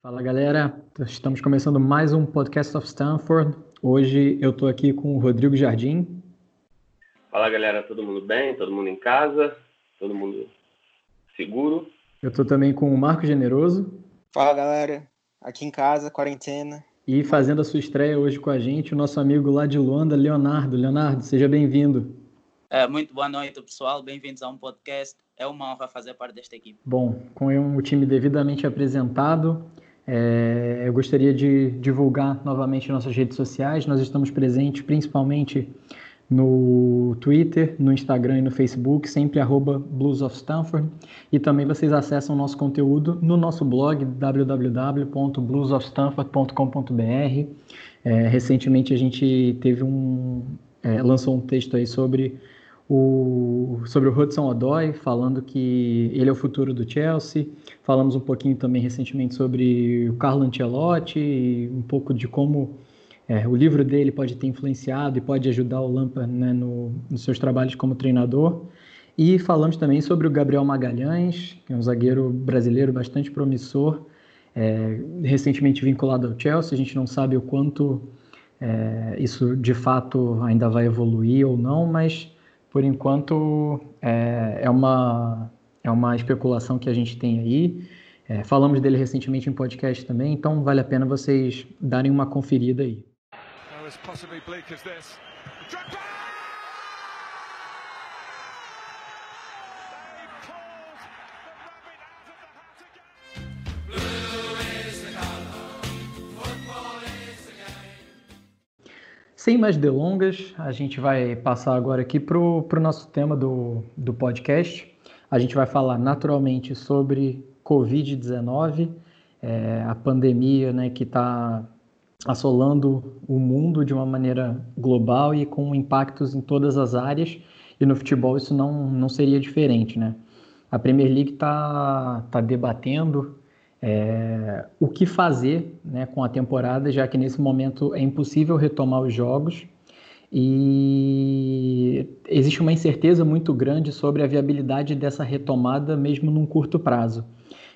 Fala galera, estamos começando mais um podcast of Stanford. Hoje eu estou aqui com o Rodrigo Jardim. Fala galera, todo mundo bem? Todo mundo em casa? Todo mundo seguro? Eu estou também com o Marco Generoso. Fala galera, aqui em casa, quarentena. E fazendo a sua estreia hoje com a gente, o nosso amigo lá de Luanda, Leonardo. Leonardo, seja bem-vindo. É, muito boa noite, pessoal. Bem-vindos a um podcast. É uma honra fazer parte desta equipe. Bom, com o time devidamente apresentado, é, eu gostaria de divulgar novamente nossas redes sociais. Nós estamos presentes principalmente no Twitter, no Instagram e no Facebook, sempre arroba Blues of Stanford. E também vocês acessam nosso conteúdo no nosso blog www.bluesofstanford.com.br. É, recentemente a gente teve um é, lançou um texto aí sobre o, sobre o Hudson Odoi, falando que ele é o futuro do Chelsea. Falamos um pouquinho também recentemente sobre o Carlo Ancelotti, um pouco de como é, o livro dele pode ter influenciado e pode ajudar o Lampard né, no, nos seus trabalhos como treinador. E falamos também sobre o Gabriel Magalhães, que é um zagueiro brasileiro bastante promissor, é, recentemente vinculado ao Chelsea. A gente não sabe o quanto é, isso de fato ainda vai evoluir ou não, mas por enquanto é, é, uma, é uma especulação que a gente tem aí. É, falamos dele recentemente em podcast também, então vale a pena vocês darem uma conferida aí. Sem mais delongas, a gente vai passar agora aqui para o nosso tema do, do podcast. A gente vai falar naturalmente sobre Covid-19, é, a pandemia né, que está assolando o mundo de uma maneira global e com impactos em todas as áreas. E no futebol isso não, não seria diferente. Né? A Premier League está tá debatendo é, o que fazer né, com a temporada, já que nesse momento é impossível retomar os jogos e existe uma incerteza muito grande sobre a viabilidade dessa retomada, mesmo num curto prazo.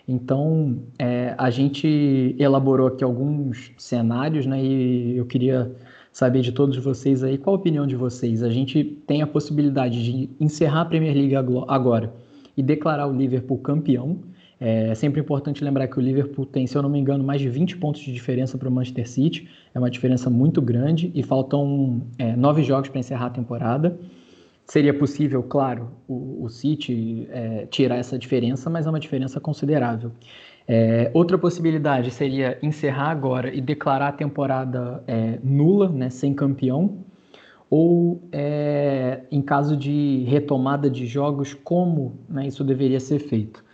Então, é, a gente elaborou aqui alguns cenários, né, e eu queria saber de todos vocês aí qual a opinião de vocês. A gente tem a possibilidade de encerrar a Premier League agora e declarar o Liverpool campeão é sempre importante lembrar que o Liverpool tem, se eu não me engano, mais de 20 pontos de diferença para o Manchester City. É uma diferença muito grande e faltam é, nove jogos para encerrar a temporada. Seria possível, claro, o, o City é, tirar essa diferença, mas é uma diferença considerável. É, outra possibilidade seria encerrar agora e declarar a temporada é, nula, né, sem campeão, ou é, em caso de retomada de jogos, como né, isso deveria ser feito.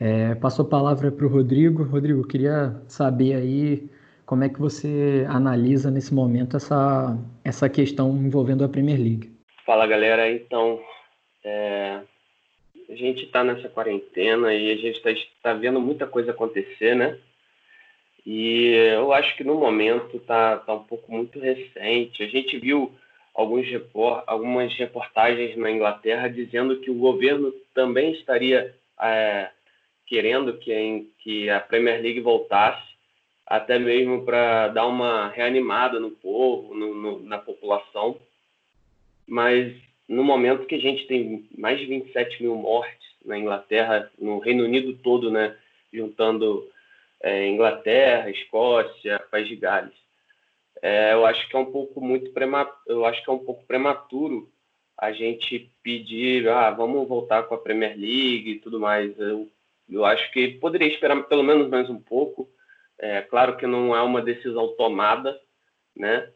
É, passou a palavra para o Rodrigo. Rodrigo, queria saber aí como é que você analisa nesse momento essa, essa questão envolvendo a Premier League. Fala galera, então é, a gente está nessa quarentena e a gente está tá vendo muita coisa acontecer, né? E eu acho que no momento está tá um pouco muito recente. A gente viu alguns report, algumas reportagens na Inglaterra dizendo que o governo também estaria é, querendo que, que a Premier League voltasse, até mesmo para dar uma reanimada no povo, no, no, na população. Mas no momento que a gente tem mais de 27 mil mortes na Inglaterra, no Reino Unido todo, né, juntando é, Inglaterra, Escócia, País de Gales, é, eu acho que é um pouco muito prematuro, eu acho que é um pouco prematuro a gente pedir, ah, vamos voltar com a Premier League e tudo mais. Eu eu acho que poderia esperar pelo menos mais um pouco. É claro que não é uma decisão tomada, né?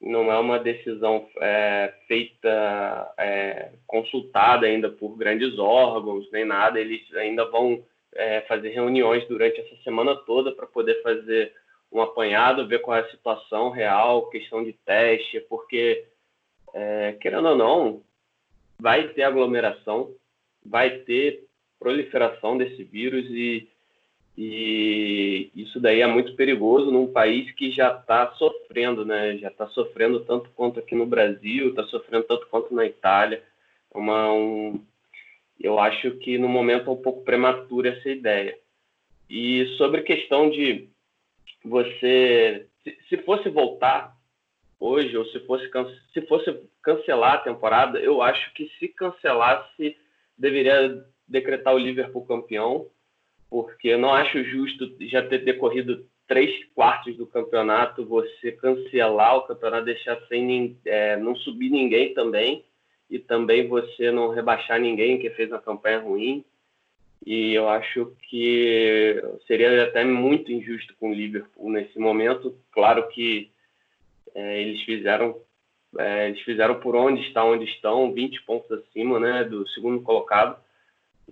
Não é uma decisão é, feita, é, consultada ainda por grandes órgãos, nem nada. Eles ainda vão é, fazer reuniões durante essa semana toda para poder fazer um apanhado, ver qual é a situação real, questão de teste, porque, é, querendo ou não, vai ter aglomeração, vai ter proliferação desse vírus e, e isso daí é muito perigoso num país que já está sofrendo, né? Já está sofrendo tanto quanto aqui no Brasil, está sofrendo tanto quanto na Itália. É uma, um, eu acho que no momento é um pouco prematura essa ideia. E sobre questão de você, se, se fosse voltar hoje, ou se fosse, se fosse cancelar a temporada, eu acho que se cancelasse, deveria decretar o Liverpool campeão, porque eu não acho justo já ter decorrido três quartos do campeonato, você cancelar o campeonato, deixar sem é, não subir ninguém também, e também você não rebaixar ninguém que fez uma campanha ruim. E eu acho que seria até muito injusto com o Liverpool nesse momento. Claro que é, eles fizeram é, eles fizeram por onde está onde estão, 20 pontos acima né, do segundo colocado.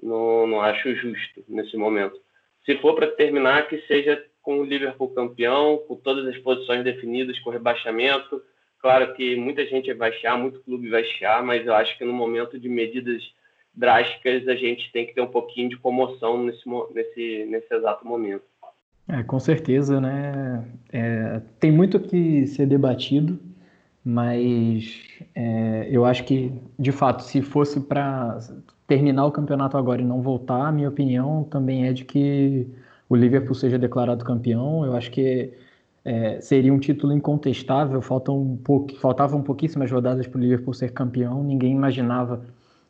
Não, não acho justo nesse momento. Se for para terminar, que seja com o Liverpool campeão, com todas as posições definidas, com rebaixamento. Claro que muita gente vai chiar, muito clube vai chiar, mas eu acho que no momento de medidas drásticas a gente tem que ter um pouquinho de comoção nesse, nesse, nesse exato momento. É, com certeza, né? É, tem muito que ser debatido, mas é, eu acho que, de fato, se fosse para terminar o campeonato agora e não voltar, minha opinião também é de que o Liverpool seja declarado campeão. Eu acho que é, seria um título incontestável. Faltam um pouco, faltavam pouquíssimas rodadas para o Liverpool ser campeão. Ninguém imaginava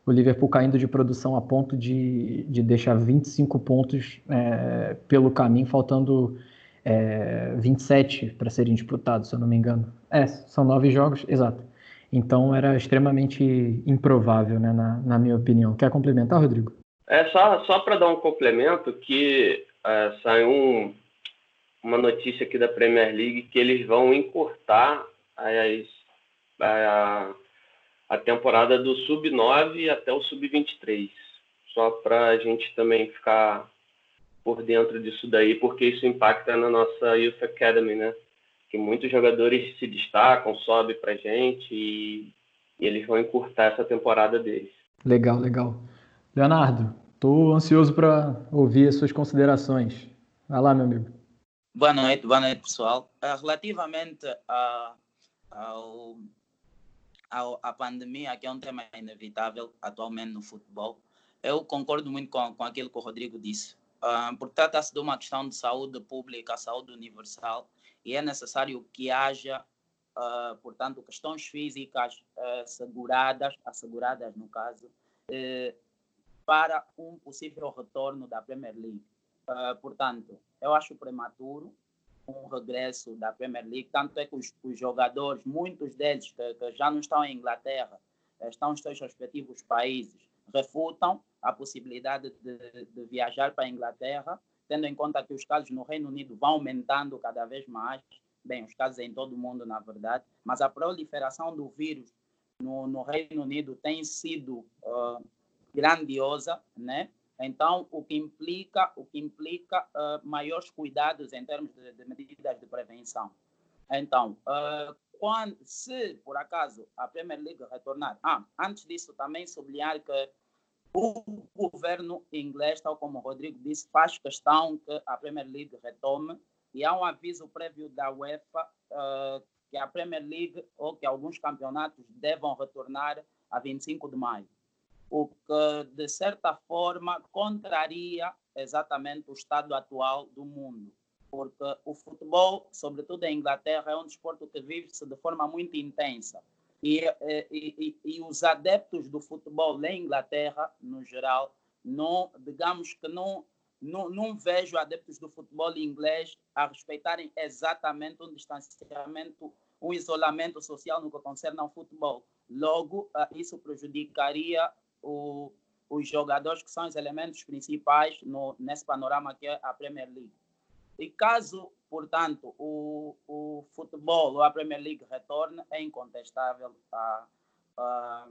o Liverpool caindo de produção a ponto de, de deixar 25 pontos é, pelo caminho, faltando é, 27 para serem disputados, se eu não me engano. É, são nove jogos, exato. Então era extremamente improvável, né, na, na minha opinião. Quer complementar, Rodrigo? É só, só para dar um complemento que é, saiu um, uma notícia aqui da Premier League que eles vão encurtar as, a, a temporada do Sub-9 até o Sub-23. Só para a gente também ficar por dentro disso daí, porque isso impacta na nossa Youth Academy, né? Que muitos jogadores se destacam, sobe para gente e, e eles vão encurtar essa temporada deles. Legal, legal. Leonardo, estou ansioso para ouvir as suas considerações. Vai lá, meu amigo. Boa noite, boa noite, pessoal. Uh, relativamente a, ao a pandemia, que é um tema inevitável atualmente no futebol, eu concordo muito com, com aquilo que o Rodrigo disse. Uh, porque trata-se de uma questão de saúde pública, saúde universal, e é necessário que haja, uh, portanto, questões físicas uh, seguradas, asseguradas no caso, eh, para um possível retorno da Premier League. portanto, eu acho prematuro, um regresso da Premier League, tanto é que os, os jogadores, muitos deles que, que, já não estão em Inglaterra, estão nos seus respectivos países, refutam a possibilidade de, de viajar para a Inglaterra, tendo em conta que os casos no Reino Unido vão aumentando cada vez mais, bem, os casos em todo o mundo, na verdade, mas a proliferação do vírus no, no Reino Unido tem sido uh, grandiosa, né? Então, o que implica, o que implica uh, maiores cuidados em termos de, de, medidas de prevenção. Então, uh, quando, se por acaso a Premier League retornar, ah, antes disso também sublinhar que o governo inglês, tal como o Rodrigo disse, faz questão que a Premier League retome e há um aviso prévio da UEFA uh, que a Premier League ou que alguns campeonatos devam retornar a 25 de maio o que, de certa forma, contraria exatamente o estado atual do mundo. Porque o futebol, sobretudo em Inglaterra, é um desporto que vive-se de forma muito intensa. E, e, e, e, os adeptos do futebol em Inglaterra, no geral, não, digamos que não, não, não vejo adeptos do futebol inglês a respeitarem exatamente um distanciamento, um isolamento social no que concerne ao futebol. Logo, ah, isso prejudicaria o, os jogadores que são os elementos principais no, nesse panorama que é a Premier League. E caso, portanto, o, o futebol ou a Premier League retorne, é incontestável. A, a,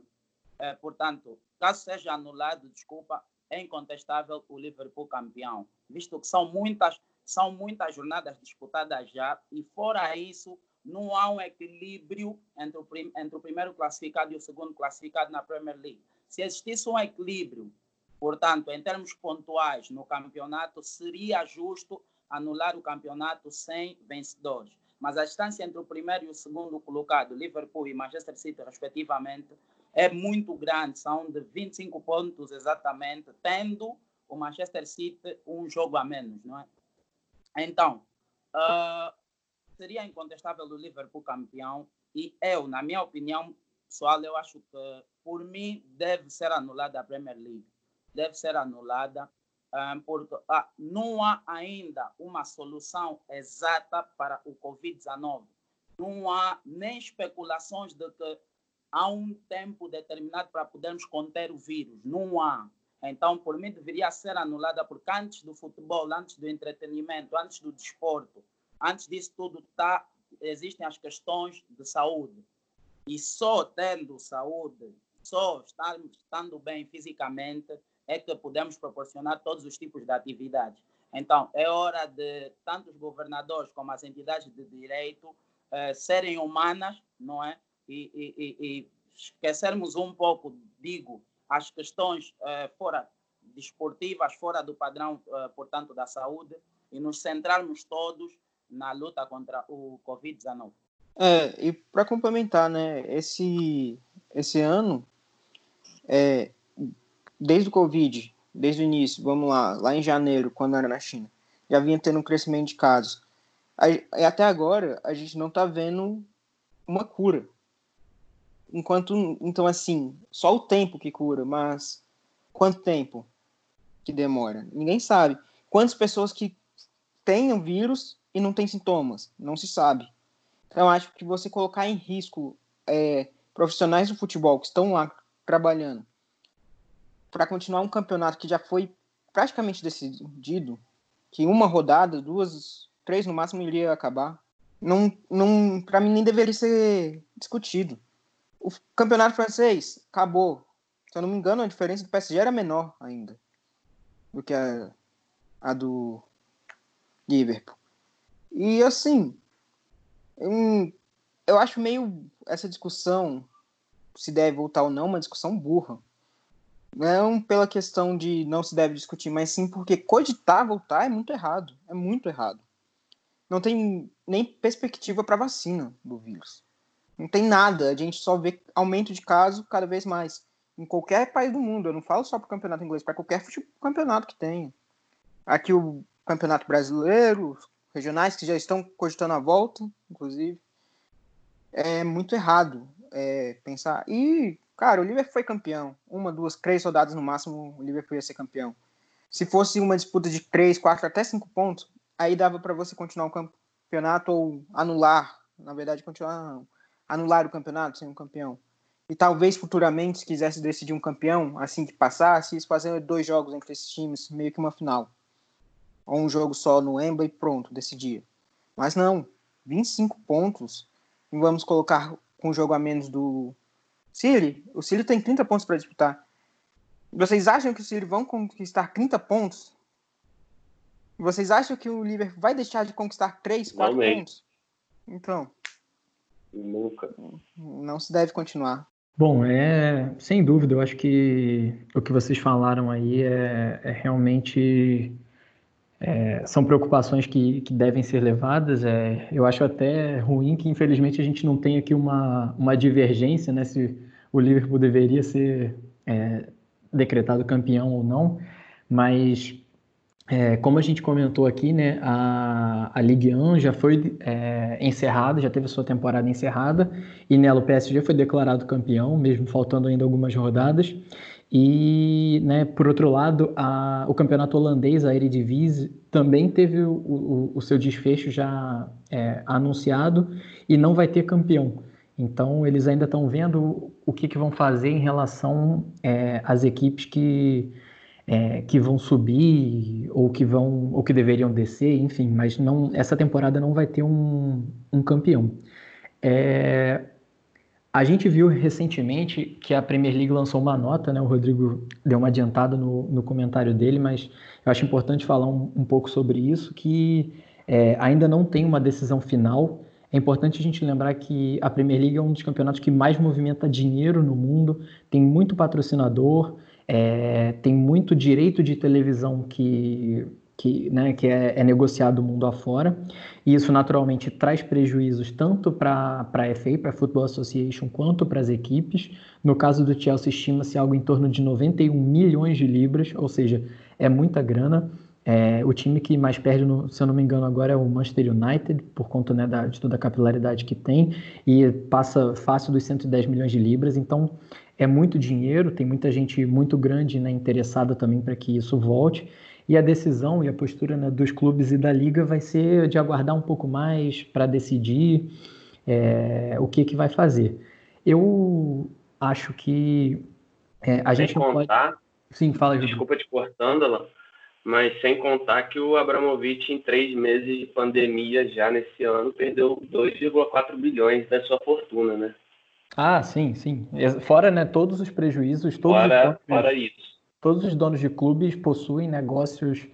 é, portanto, caso seja anulado, desculpa, é incontestável o Liverpool campeão, visto que são muitas, são muitas jornadas disputadas já, e fora isso, não há um equilíbrio entre o, entre o primeiro classificado e o segundo classificado na Premier League. Se existisse um equilíbrio, portanto, em termos pontuais no campeonato, seria justo anular o campeonato sem vencedores. Mas a distância entre o primeiro e o segundo colocado, Liverpool e Manchester City, respectivamente, é muito grande, são de 25 pontos exatamente, tendo o Manchester City um jogo a menos, não é? Então, uh, seria incontestável o Liverpool campeão e eu, na minha opinião pessoal, eu acho que por mim deve ser anulada a Premier League. Deve ser anulada porque ah, não há ainda uma solução exata para o Covid-19. Não há nem especulações de que há um tempo determinado para podermos conter o vírus. Não há. Então, por mim, deveria ser anulada, porque antes do futebol, antes do entretenimento, antes do desporto, antes disso tudo, tá, existem as questões de saúde. E só tendo saúde, só estando bem fisicamente, é que podemos proporcionar todos os tipos de atividades. Então, é hora de tanto os governadores como as entidades de direito eh, serem humanas, não é? E, e, e, esquecermos um pouco, digo, as questões eh, fora desportivas, fora do padrão, eh, portanto, da saúde, e nos centrarmos todos na luta contra o Covid-19. É, e para complementar, né, esse, esse ano, é, desde o Covid, desde o início, vamos lá, lá em janeiro, quando era na China, já vinha tendo um crescimento de casos. E até agora, a gente não está vendo uma cura. Enquanto, então, assim, só o tempo que cura, mas quanto tempo que demora? Ninguém sabe. Quantas pessoas que têm o vírus e não têm sintomas? Não se sabe. Então, acho que você colocar em risco é, profissionais do futebol que estão lá trabalhando para continuar um campeonato que já foi praticamente decidido, que uma rodada, duas, três no máximo iria acabar, não, não para mim nem deveria ser discutido. O campeonato francês acabou. Se eu não me engano, a diferença do PSG era menor ainda do que a, a do Liverpool. E assim, Hum, eu acho meio essa discussão se deve voltar ou não uma discussão burra. Não pela questão de não se deve discutir, mas sim porque cogitar voltar é muito errado. É muito errado. Não tem nem perspectiva para vacina do vírus. Não tem nada. A gente só vê aumento de casos cada vez mais. Em qualquer país do mundo. Eu não falo só para o campeonato inglês, para qualquer campeonato que tenha. Aqui o campeonato brasileiro, regionais que já estão cogitando a volta, inclusive. É muito errado é, pensar. E, cara, o Liverpool foi campeão. Uma, duas, três rodadas no máximo, o Liverpool ia ser campeão. Se fosse uma disputa de três, quatro, até cinco pontos, aí dava para você continuar o campeonato ou anular. Na verdade, continuar anular o campeonato sem um campeão. E talvez futuramente, se quisesse decidir um campeão, assim que passasse, fazer dois jogos entre esses times, meio que uma final ou um jogo só no Wembley e pronto, decidia. Mas não, 25 pontos e vamos colocar com um jogo a menos do City. O City tem 30 pontos para disputar. Vocês acham que o City vão conquistar 30 pontos? Vocês acham que o Liverpool vai deixar de conquistar 3, 4 Realmente. pontos? Então. Nunca. Não se deve continuar. Bom, é sem dúvida, eu acho que o que vocês falaram aí é, é realmente é, são preocupações que, que devem ser levadas. É, eu acho até ruim que, infelizmente, a gente não tenha aqui uma, uma divergência, né, se o Liverpool deveria ser é, decretado campeão ou não, mas é, como a gente comentou aqui, né, a, a Ligue 1 já foi é, encerrada, já teve sua temporada encerrada, e nela o PSG foi declarado campeão, mesmo faltando ainda algumas rodadas. E, né, por outro lado, a, o campeonato holandês, a Eredivisie, também teve o, o, o seu desfecho já é, anunciado e não vai ter campeão. Então, eles ainda estão vendo o que, que, vão fazer em relação é, às equipes que, é, que vão subir ou que vão ou que deveriam descer, enfim. Mas não, essa temporada não vai ter um, um campeão. É, a gente viu recentemente que a Premier League lançou uma nota, né? O Rodrigo deu uma adiantada no, no comentário dele, mas eu acho importante falar um, um pouco sobre isso, que é, ainda não tem uma decisão final. É importante a gente lembrar que a Premier League é um dos campeonatos que mais movimenta dinheiro no mundo, tem muito patrocinador, é, tem muito direito de televisão que que, né, que é, é, negociado mundo afora, e isso naturalmente traz prejuízos tanto para a FA, para a Football Association, quanto para as equipes. No caso do Chelsea, estima-se algo em torno de 91 milhões de libras, ou seja, é muita grana. É, o time que mais perde, no, se eu não me engano, agora é o Manchester United, por conta né, da, de toda a capilaridade que tem, e passa fácil dos 110 milhões de libras. Então, é muito dinheiro, tem muita gente muito grande né, interessada também para que isso volte. E a decisão e a postura né, dos clubes e da liga vai ser de aguardar um pouco mais para decidir é, o que, que vai fazer. Eu acho que é, a sem gente contar, pode... Sim, fala, Desculpa te cortando, Alan, mas sem contar que o Abramovich, em três meses de pandemia já nesse ano, perdeu 2,4 bilhões da sua fortuna, né? Ah, sim, sim. Fora né, todos os prejuízos, todos fora, os fora isso todos os donos de clubes possuem negócios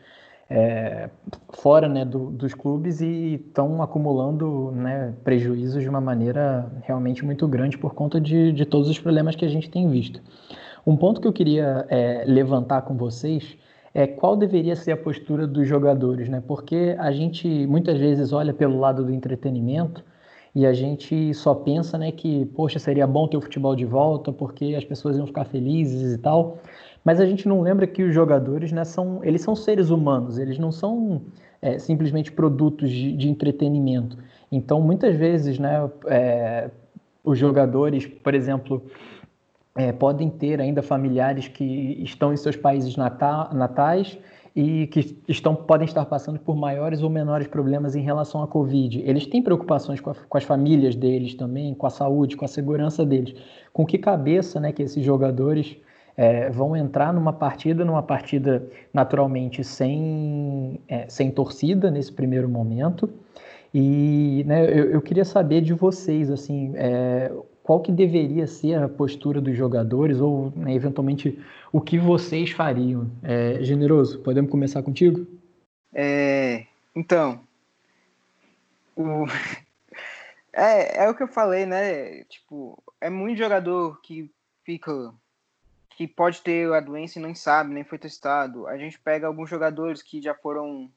é, fora né, do, dos clubes e estão acumulando né, prejuízos de uma maneira realmente muito grande por conta de, de todos os problemas que a gente tem visto. Um ponto que eu queria é, levantar com vocês é qual deveria ser a postura dos jogadores, né? Porque a gente muitas vezes olha pelo lado do entretenimento e a gente só pensa, né, que poxa seria bom ter o futebol de volta porque as pessoas iam ficar felizes e tal mas a gente não lembra que os jogadores, né, são, eles são seres humanos, eles não são é, simplesmente produtos de, de, entretenimento. Então, muitas vezes, né, é, os jogadores, por exemplo, é, podem ter ainda familiares que estão em seus países natais e que estão, podem estar passando por maiores ou menores problemas em relação à Covid. Eles têm preocupações com, a, com, as famílias deles também, com a saúde, com a segurança deles. Com que cabeça né, que esses jogadores é, vão entrar numa partida, numa partida naturalmente sem, é, sem torcida nesse primeiro momento. E né, eu, eu, queria saber de vocês, assim, é, qual que deveria ser a postura dos jogadores ou, né, eventualmente, o que vocês fariam? É, generoso, podemos começar contigo? É, então, o... é, é o que eu falei, né? Tipo, é muito jogador que fica que pode ter a doença e não sabe, nem foi testado. A gente pega alguns jogadores que já foram,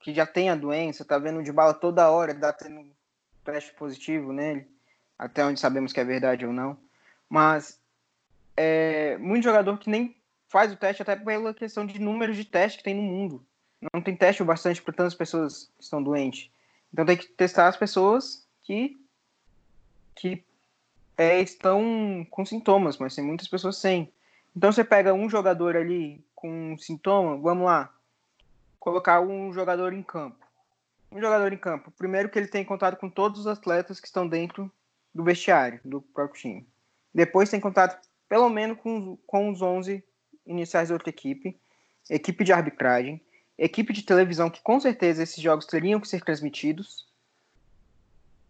que já tem a doença, tá vendo de bala toda hora, dá tendo teste positivo nele, até onde sabemos que é verdade ou não. Mas é muito jogador que nem faz o teste até pela questão de números de teste que tem no mundo. Não tem teste o bastante para tantas pessoas que estão doentes. Então tem que testar as pessoas que que é, estão com sintomas, mas tem muitas pessoas sem. Então você pega um jogador ali com sintoma, vamos lá, colocar um jogador em campo. Um jogador em campo. Primeiro que ele tem contato com todos os atletas que estão dentro do vestiário do próprio time. Depois tem contato pelo menos com, com os 11 iniciais da outra equipe, equipe de arbitragem, equipe de televisão, que com certeza esses jogos teriam que ser transmitidos,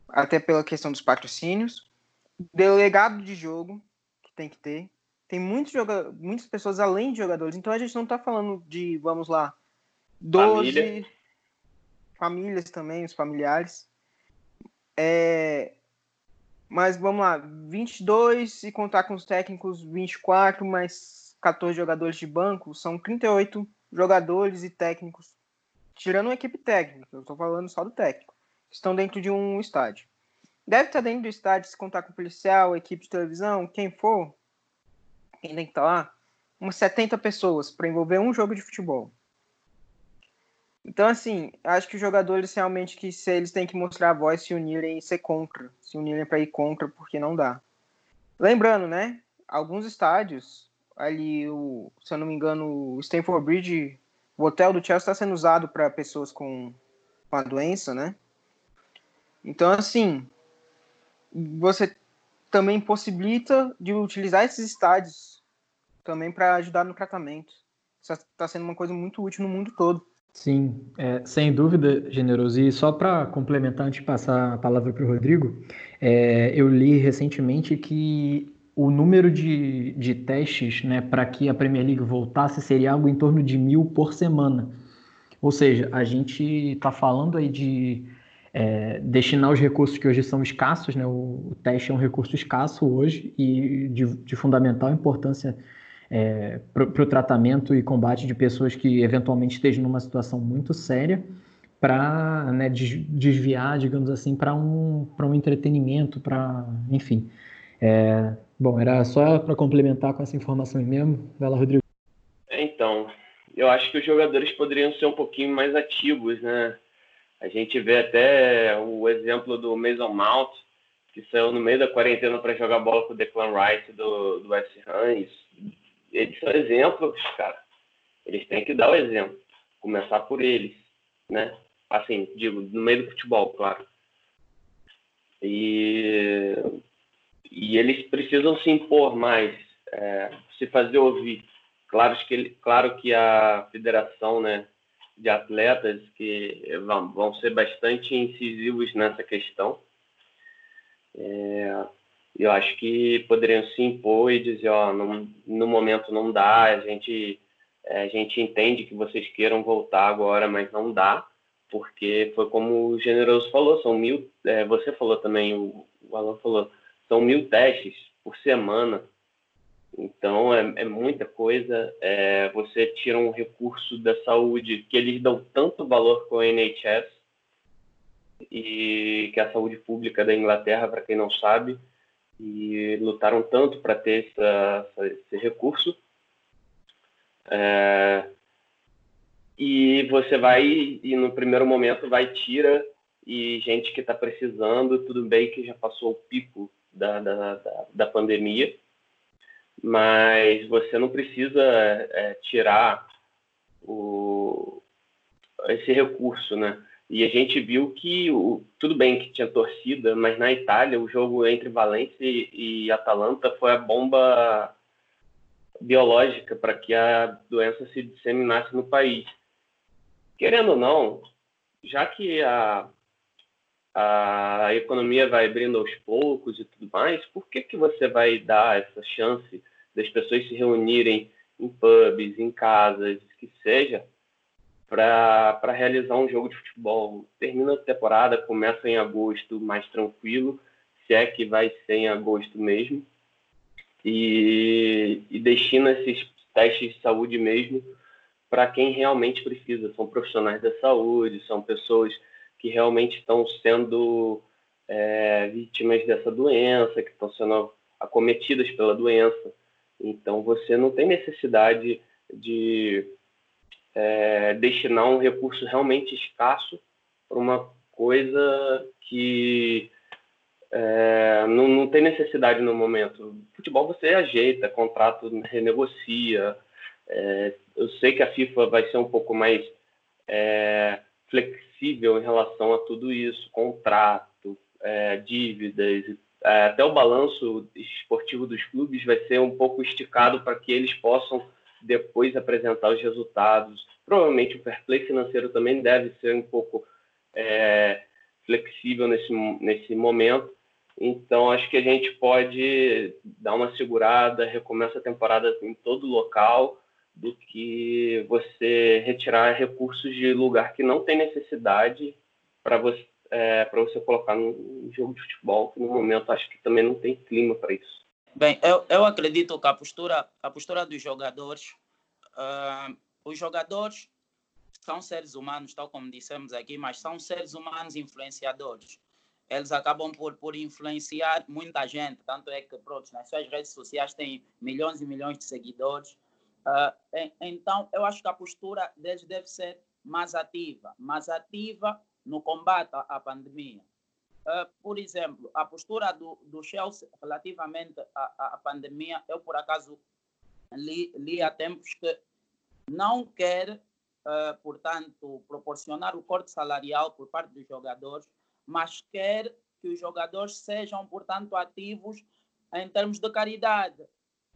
até pela questão dos patrocínios, delegado de jogo, que tem que ter, tem muitos joga muitas pessoas além de jogadores. Então a gente não está falando de, vamos lá, 12 Família. famílias também, os familiares. É, mas vamos lá, 22 e contar com os técnicos 24, mais 14 jogadores de banco, são 38 jogadores e técnicos, tirando uma equipe técnica, eu estou falando só do técnico, estão dentro de um estádio. Deve estar dentro do estádio se contar com policial, equipe de televisão, quem for, quem tem que estar lá, umas 70 pessoas para envolver um jogo de futebol. Então, assim, acho que os jogadores realmente que se eles têm que mostrar a voz, se unirem e ser contra. Se unirem para ir contra, porque não dá. Lembrando, né? Alguns estádios, ali, o, se eu não me engano, o Stanford Bridge, o hotel do Chelsea está sendo usado para pessoas com, com a doença, né? Então, assim, você também possibilita de utilizar esses estádios também para ajudar no tratamento. Isso está sendo uma coisa muito útil no mundo todo. Sim, é, sem dúvida, Generoso. E só para complementar, antes de passar a palavra para o Rodrigo, é, eu li recentemente que o número de, de testes né, para que a Premier League voltasse seria algo em torno de mil por semana. Ou seja, a gente está falando aí de é, destinar os recursos que hoje são escassos, né? o, o teste é um recurso escasso hoje e de, de fundamental importância é, para o tratamento e combate de pessoas que eventualmente estejam numa situação muito séria para né, desviar, digamos assim, para um, um entretenimento, para, enfim. É, bom, era só para complementar com essa informação mesmo. Vai lá, Rodrigo. Então, eu acho que os jogadores poderiam ser um pouquinho mais ativos, né? A gente vê até o exemplo do Mason Mount, que saiu no meio da quarentena para jogar bola com o Declan Rice do, do West Ham. Eles são exemplos, cara. Eles têm que dar o exemplo. Começar por eles, né? Assim, digo, no meio do futebol, claro. E, e eles precisam se impor mais, é, se fazer ouvir. Claro que, claro que a federação né, de atletas que vão, vão ser bastante incisivos nessa questão. É, eu acho que poderiam se impor e dizer, ó, no, no momento não dá, a gente, é, a gente entende que vocês queiram voltar agora, mas não dá, porque foi como o Generoso falou, são mil, é, você falou também, o, o Alan falou, são mil testes por semana, então, é, é muita coisa. É, você tira um recurso da saúde que eles dão tanto valor com o NHS, e que é a saúde pública da Inglaterra, para quem não sabe, e lutaram tanto para ter essa, esse recurso. É, e você vai, e no primeiro momento, vai tira, e gente que está precisando, tudo bem que já passou o pico da, da, da, da pandemia, mas você não precisa é, tirar o, esse recurso, né? E a gente viu que o, tudo bem que tinha torcida, mas na Itália o jogo entre Valência e, e Atalanta foi a bomba biológica para que a doença se disseminasse no país. Querendo ou não, já que a, a economia vai abrindo aos poucos e tudo mais, por que, que você vai dar essa chance das pessoas se reunirem em pubs, em casas, que seja, para realizar um jogo de futebol. Termina a temporada, começa em agosto mais tranquilo, se é que vai ser em agosto mesmo, e, e destina esses testes de saúde mesmo para quem realmente precisa. São profissionais da saúde, são pessoas que realmente estão sendo é, vítimas dessa doença, que estão sendo acometidas pela doença. Então, você não tem necessidade de é, destinar um recurso realmente escasso para uma coisa que é, não, não tem necessidade no momento. Futebol você ajeita, contrato renegocia. É, eu sei que a FIFA vai ser um pouco mais é, flexível em relação a tudo isso, contrato, é, dívidas é, até o balanço esportivo dos clubes vai ser um pouco esticado para que eles possam depois apresentar os resultados. Provavelmente o fair play financeiro também deve ser um pouco é, flexível nesse, nesse momento. Então, acho que a gente pode dar uma segurada, recomeça a temporada em todo local, do que você retirar recursos de lugar que não tem necessidade para você é, você colocar num jogo de futebol, que no momento acho que também não tem clima para isso. Bem, eu, eu acredito que a postura, a postura dos jogadores, uh, os jogadores são seres humanos, tal como dissemos aqui, mas são seres humanos influenciadores. Eles acabam por, por influenciar muita gente, tanto é que pronto, nas suas redes sociais têm milhões e milhões de seguidores. Uh, então, eu acho que a postura deles deve ser mais ativa, mais ativa no combate à, pandemia. Uh, por exemplo, a postura do, do Chelsea relativamente à, à pandemia, eu por acaso li, li há tempos que não quer, uh, portanto, proporcionar o corte salarial por parte dos jogadores, mas quer que os jogadores sejam, portanto, ativos em termos de caridade,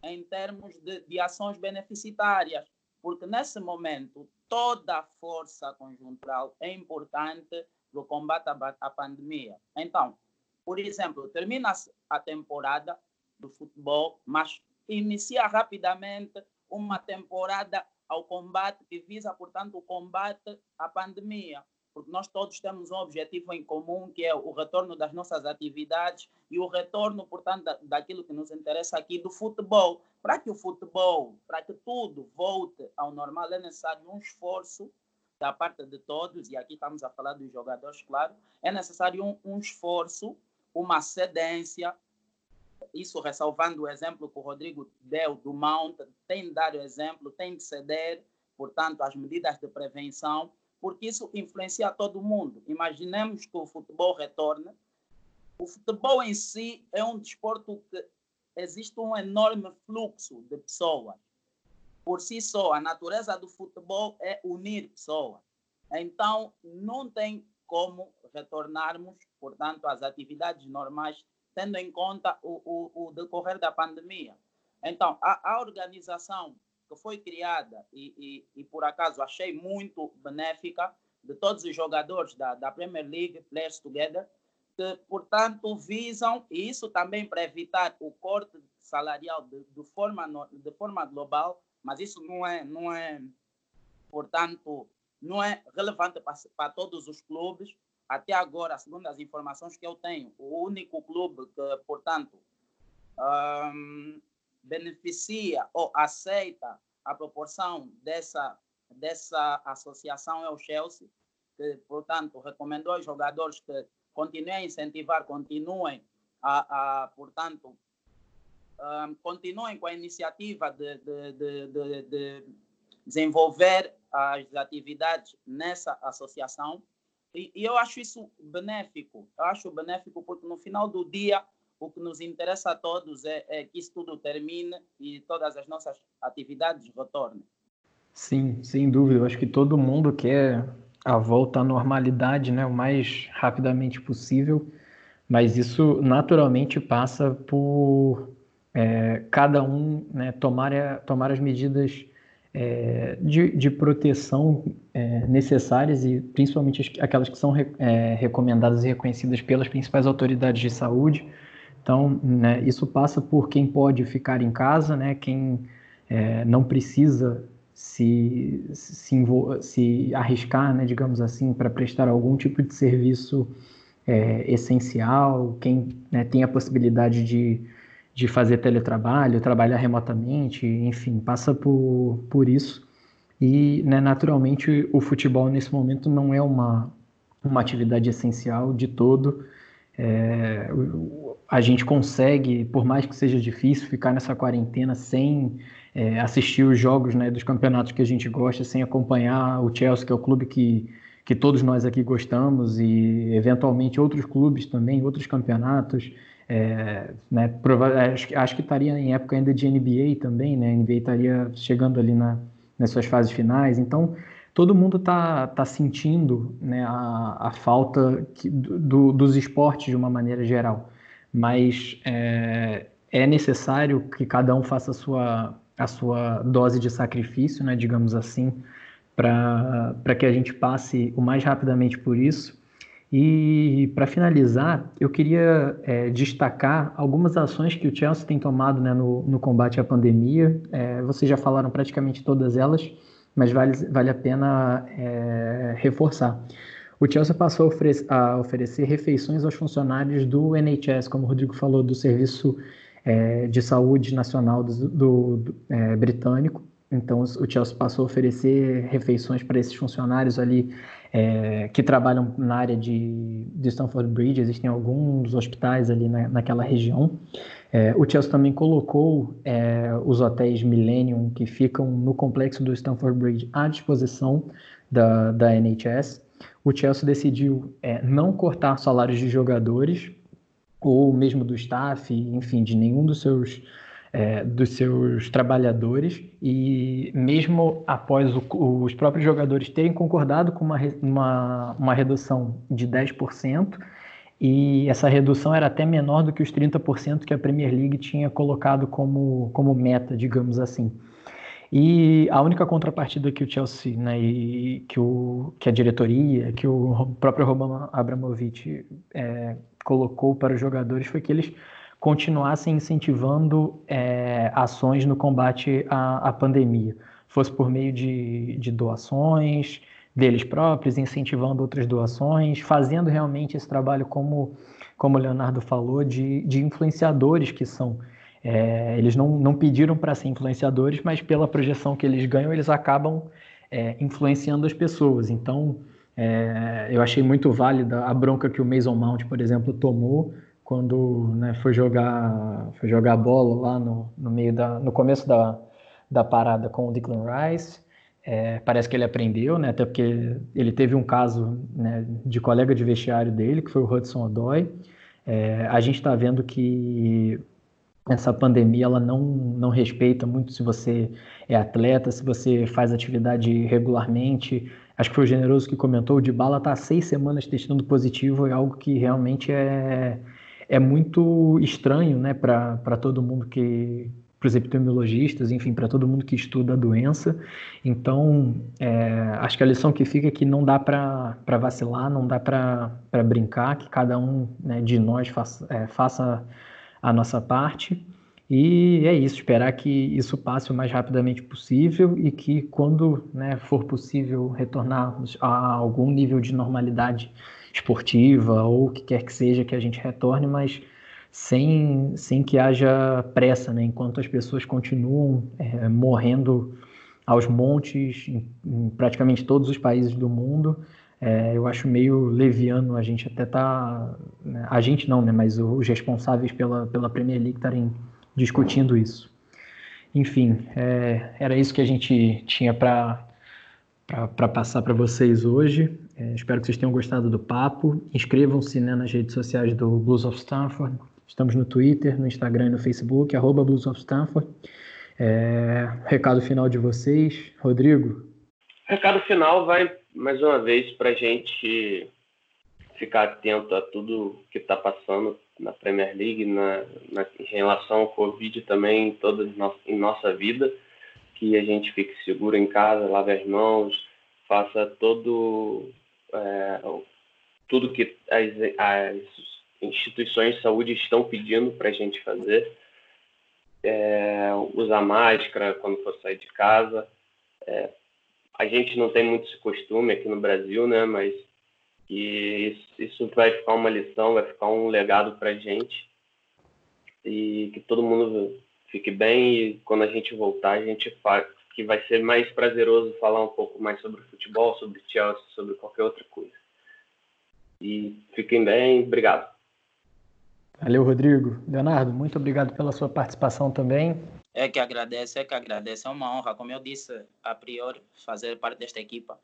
em termos de, de ações beneficitárias, porque nesse momento toda a força conjuntural é importante para o combate à, pandemia. Então, por exemplo, termina a temporada do futebol, mas inicia rapidamente uma temporada ao combate que visa, portanto, o combate à pandemia porque nós todos temos um objetivo em comum, que é o retorno das nossas atividades e o retorno, portanto, da, daquilo que nos interessa aqui, do futebol. Para que o futebol, para que tudo volte ao normal, é necessário um esforço da parte de todos, e aqui estamos a falar dos jogadores, claro, é necessário um, um esforço, uma cedência, isso ressalvando o exemplo que o Rodrigo deu do Mount, tem de dar o exemplo, tem de ceder, portanto, as medidas de prevenção, porque isso influencia todo mundo. Imaginemos que o futebol retorne. O futebol em si é um desporto que existe um enorme fluxo de pessoas. Por si só, a natureza do futebol é unir pessoas. Então, não tem como retornarmos, portanto, às atividades normais, tendo em conta o, o, o decorrer da pandemia. Então, a, a organização que foi criada e, e, e, por acaso achei muito benéfica de todos os jogadores da, da Premier League, Players Together, que, portanto, visam, e isso também para evitar o corte salarial de, de, forma, de forma global, mas isso não é, não é portanto, não é relevante para, para todos os clubes. Até agora, segundo as informações que eu tenho, o único clube que, portanto, um, beneficia ou aceita a proporção dessa, dessa associação é o Chelsea, que, portanto, recomendou aos jogadores que continuem a incentivar, continuem a, a portanto, um, continuem com a iniciativa de, de, de, de, desenvolver as atividades nessa associação. E, e eu acho isso benéfico. Eu acho benéfico porque no final do dia o que nos interessa a todos é, é, que isso tudo termine e todas as nossas atividades retornem. Sim, sem dúvida. Eu acho que todo mundo quer a volta à normalidade né, o mais rapidamente possível, mas isso naturalmente passa por é, cada um né, tomar, tomar as medidas é, de, de, proteção é, necessárias e principalmente aquelas que são é, recomendadas e reconhecidas pelas principais autoridades de saúde. Então, né, isso passa por quem pode ficar em casa, né, quem é, não precisa se, se, se arriscar, né, digamos assim, para prestar algum tipo de serviço é, essencial, quem né, tem a possibilidade de, de fazer teletrabalho, trabalhar remotamente, enfim, passa por, por isso. E, né, naturalmente, o futebol nesse momento não é uma, uma atividade essencial de todo. É, a gente consegue, por mais que seja difícil, ficar nessa quarentena sem é, assistir os jogos né, dos campeonatos que a gente gosta, sem acompanhar o Chelsea, que é o clube que, que todos nós aqui gostamos, e eventualmente outros clubes também, outros campeonatos. É, né, acho, acho, que estaria em época ainda de NBA também, né? A NBA estaria chegando ali na, nas suas fases finais. Então, todo mundo está tá sentindo né, a, a falta que, do, dos esportes de uma maneira geral mas é, é necessário que cada um faça a sua, a sua dose de sacrifício, né, digamos assim, para que a gente passe o mais rapidamente por isso. E para finalizar, eu queria é, destacar algumas ações que o Chelsea tem tomado né, no, no combate à pandemia. É, vocês já falaram praticamente todas elas, mas vale, vale a pena é, reforçar. O Chelsea passou a oferecer refeições aos funcionários do NHS, como o Rodrigo falou, do Serviço é, de Saúde Nacional do, do, do é, britânico. Então, o Chelsea passou a oferecer refeições para esses funcionários ali é, que trabalham na área de, de Stamford Bridge. Existem alguns hospitais ali na, naquela região. É, o Chelsea também colocou é, os hotéis Millennium que ficam no complexo do Stamford Bridge à disposição da, da NHS o Chelsea decidiu é, não cortar salários de jogadores ou mesmo do staff, enfim, de nenhum dos seus é, dos seus trabalhadores e mesmo após o, os próprios jogadores terem concordado com uma, uma, uma redução de 10%, e essa redução era até menor do que os 30% que a Premier League tinha colocado como, como meta, digamos assim. E a única contrapartida que o Chelsea, né, que, o, que a diretoria, que o próprio Roman Abramovich é, colocou para os jogadores foi que eles continuassem incentivando é, ações no combate à, à, pandemia, fosse por meio de, de doações deles próprios, incentivando outras doações, fazendo realmente esse trabalho como, como o Leonardo falou, de, de influenciadores que são é, eles não, não pediram para ser influenciadores, mas pela projeção que eles ganham, eles acabam é, influenciando as pessoas. Então, é, eu achei muito válida a bronca que o Mason Mount, por exemplo, tomou quando né, foi jogar foi jogar bola lá no, no meio da no começo da, da parada com o Declan Rice. É, parece que ele aprendeu, né? Até porque ele teve um caso né, de colega de vestiário dele, que foi o Hudson Odoi. É, a gente está vendo que essa pandemia ela não, não respeita muito se você é atleta, se você faz atividade regularmente. Acho que foi o Generoso que comentou, o de bala está seis semanas testando positivo, é algo que realmente é, é muito estranho né, para todo mundo que, para os epidemiologistas, enfim, para todo mundo que estuda a doença. Então, é, acho que a lição que fica é que não dá para vacilar, não dá para brincar, que cada um né, de nós faça, é, faça a nossa parte. E é isso, esperar que isso passe o mais rapidamente possível e que quando né, for possível retornarmos a algum nível de normalidade esportiva ou o que quer que seja que a gente retorne, mas sem, sem que haja pressa, né? enquanto as pessoas continuam é, morrendo aos montes em, em, praticamente todos os países do mundo. É, eu acho meio leviano a gente até tá, né? a gente não, né? Mas os responsáveis pela, pela Premier League estarem discutindo isso. Enfim, é, era isso que a gente tinha para para passar para vocês hoje. É, espero que vocês tenham gostado do papo. Inscrevam-se né, nas redes sociais do Blues of Stanford. Estamos no Twitter, no Instagram e no Facebook, arroba Blues of Stanford. É, recado final de vocês. Rodrigo? Recado final vai, mais uma vez, para a gente ficar atento a tudo que está passando na Premier League, na, na, em relação ao Covid também, toda no, em nossa vida, que a gente fique seguro em casa, lave as mãos, faça todo é, tudo que as, as instituições de saúde estão pedindo para a gente fazer. É, usar máscara quando for sair de casa. É, a gente não tem muito esse costume aqui no Brasil, né? Mas isso, isso vai ficar uma lição, vai ficar um legado para a gente e que todo mundo fique bem e quando a gente voltar a gente que vai ser mais prazeroso falar um pouco mais sobre futebol, sobre Chelsea, sobre qualquer outra coisa. E fiquem bem, obrigado. Valeu, Rodrigo. Leonardo, muito obrigado pela sua participação também. É que agradeço, é que agradeço. É uma honra, como eu disse a priori, fazer parte desta equipa.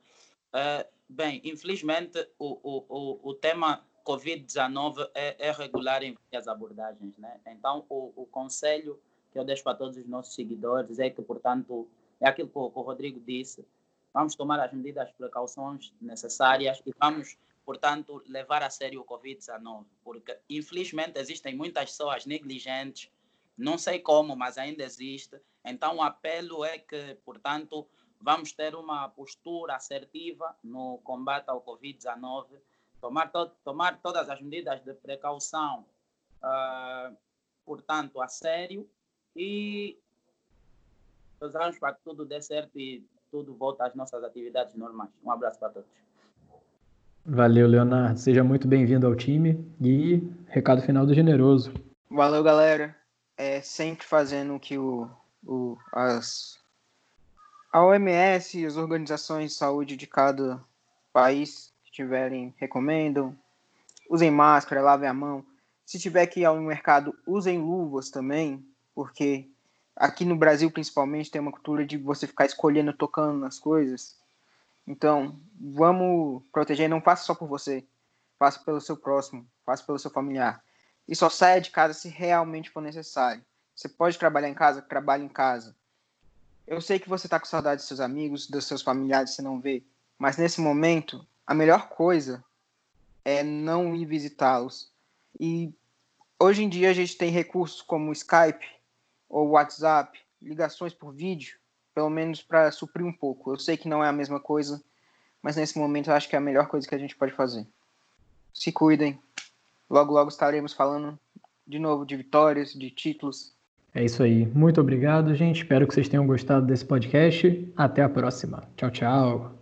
Uh, bem, infelizmente, o, o, o, o tema Covid-19 é, é, regular em várias abordagens, né? Então, o, o conselho que eu deixo para todos os nossos seguidores é que, portanto, é aquilo que o, que o Rodrigo disse, vamos tomar as medidas, as precauções necessárias e vamos portanto, levar a sério o Covid-19, porque infelizmente existem muitas pessoas negligentes, não sei como, mas ainda existe. Então, o apelo é que, portanto, vamos ter uma postura assertiva no combate ao Covid-19, tomar, to tomar todas as medidas de precaução, uh, portanto, a sério e rezamos para que tudo dê certo e tudo volte às nossas atividades normais. Um abraço para todos. Valeu, Leonardo. Seja muito bem-vindo ao time. E recado final do Generoso. Valeu, galera. É sempre fazendo o que o, o, as, a OMS e as organizações de saúde de cada país que tiverem recomendam. Usem máscara, lavem a mão. Se tiver que ir ao mercado, usem luvas também, porque aqui no Brasil, principalmente, tem uma cultura de você ficar escolhendo, tocando nas coisas. Então, vamos proteger. Não faça só por você. Faça pelo seu próximo. Faça pelo seu familiar. E só saia de casa se realmente for necessário. Você pode trabalhar em casa? Trabalhe em casa. Eu sei que você está com saudade dos seus amigos, dos seus familiares, você não vê. Mas nesse momento, a melhor coisa é não ir visitá-los. E hoje em dia a gente tem recursos como o Skype ou WhatsApp, ligações por vídeo, pelo menos para suprir um pouco. Eu sei que não é a mesma coisa, mas nesse momento eu acho que é a melhor coisa que a gente pode fazer. Se cuidem. Logo, logo estaremos falando de novo de vitórias, de títulos. É isso aí. Muito obrigado, gente. Espero que vocês tenham gostado desse podcast. Até a próxima. Tchau, tchau.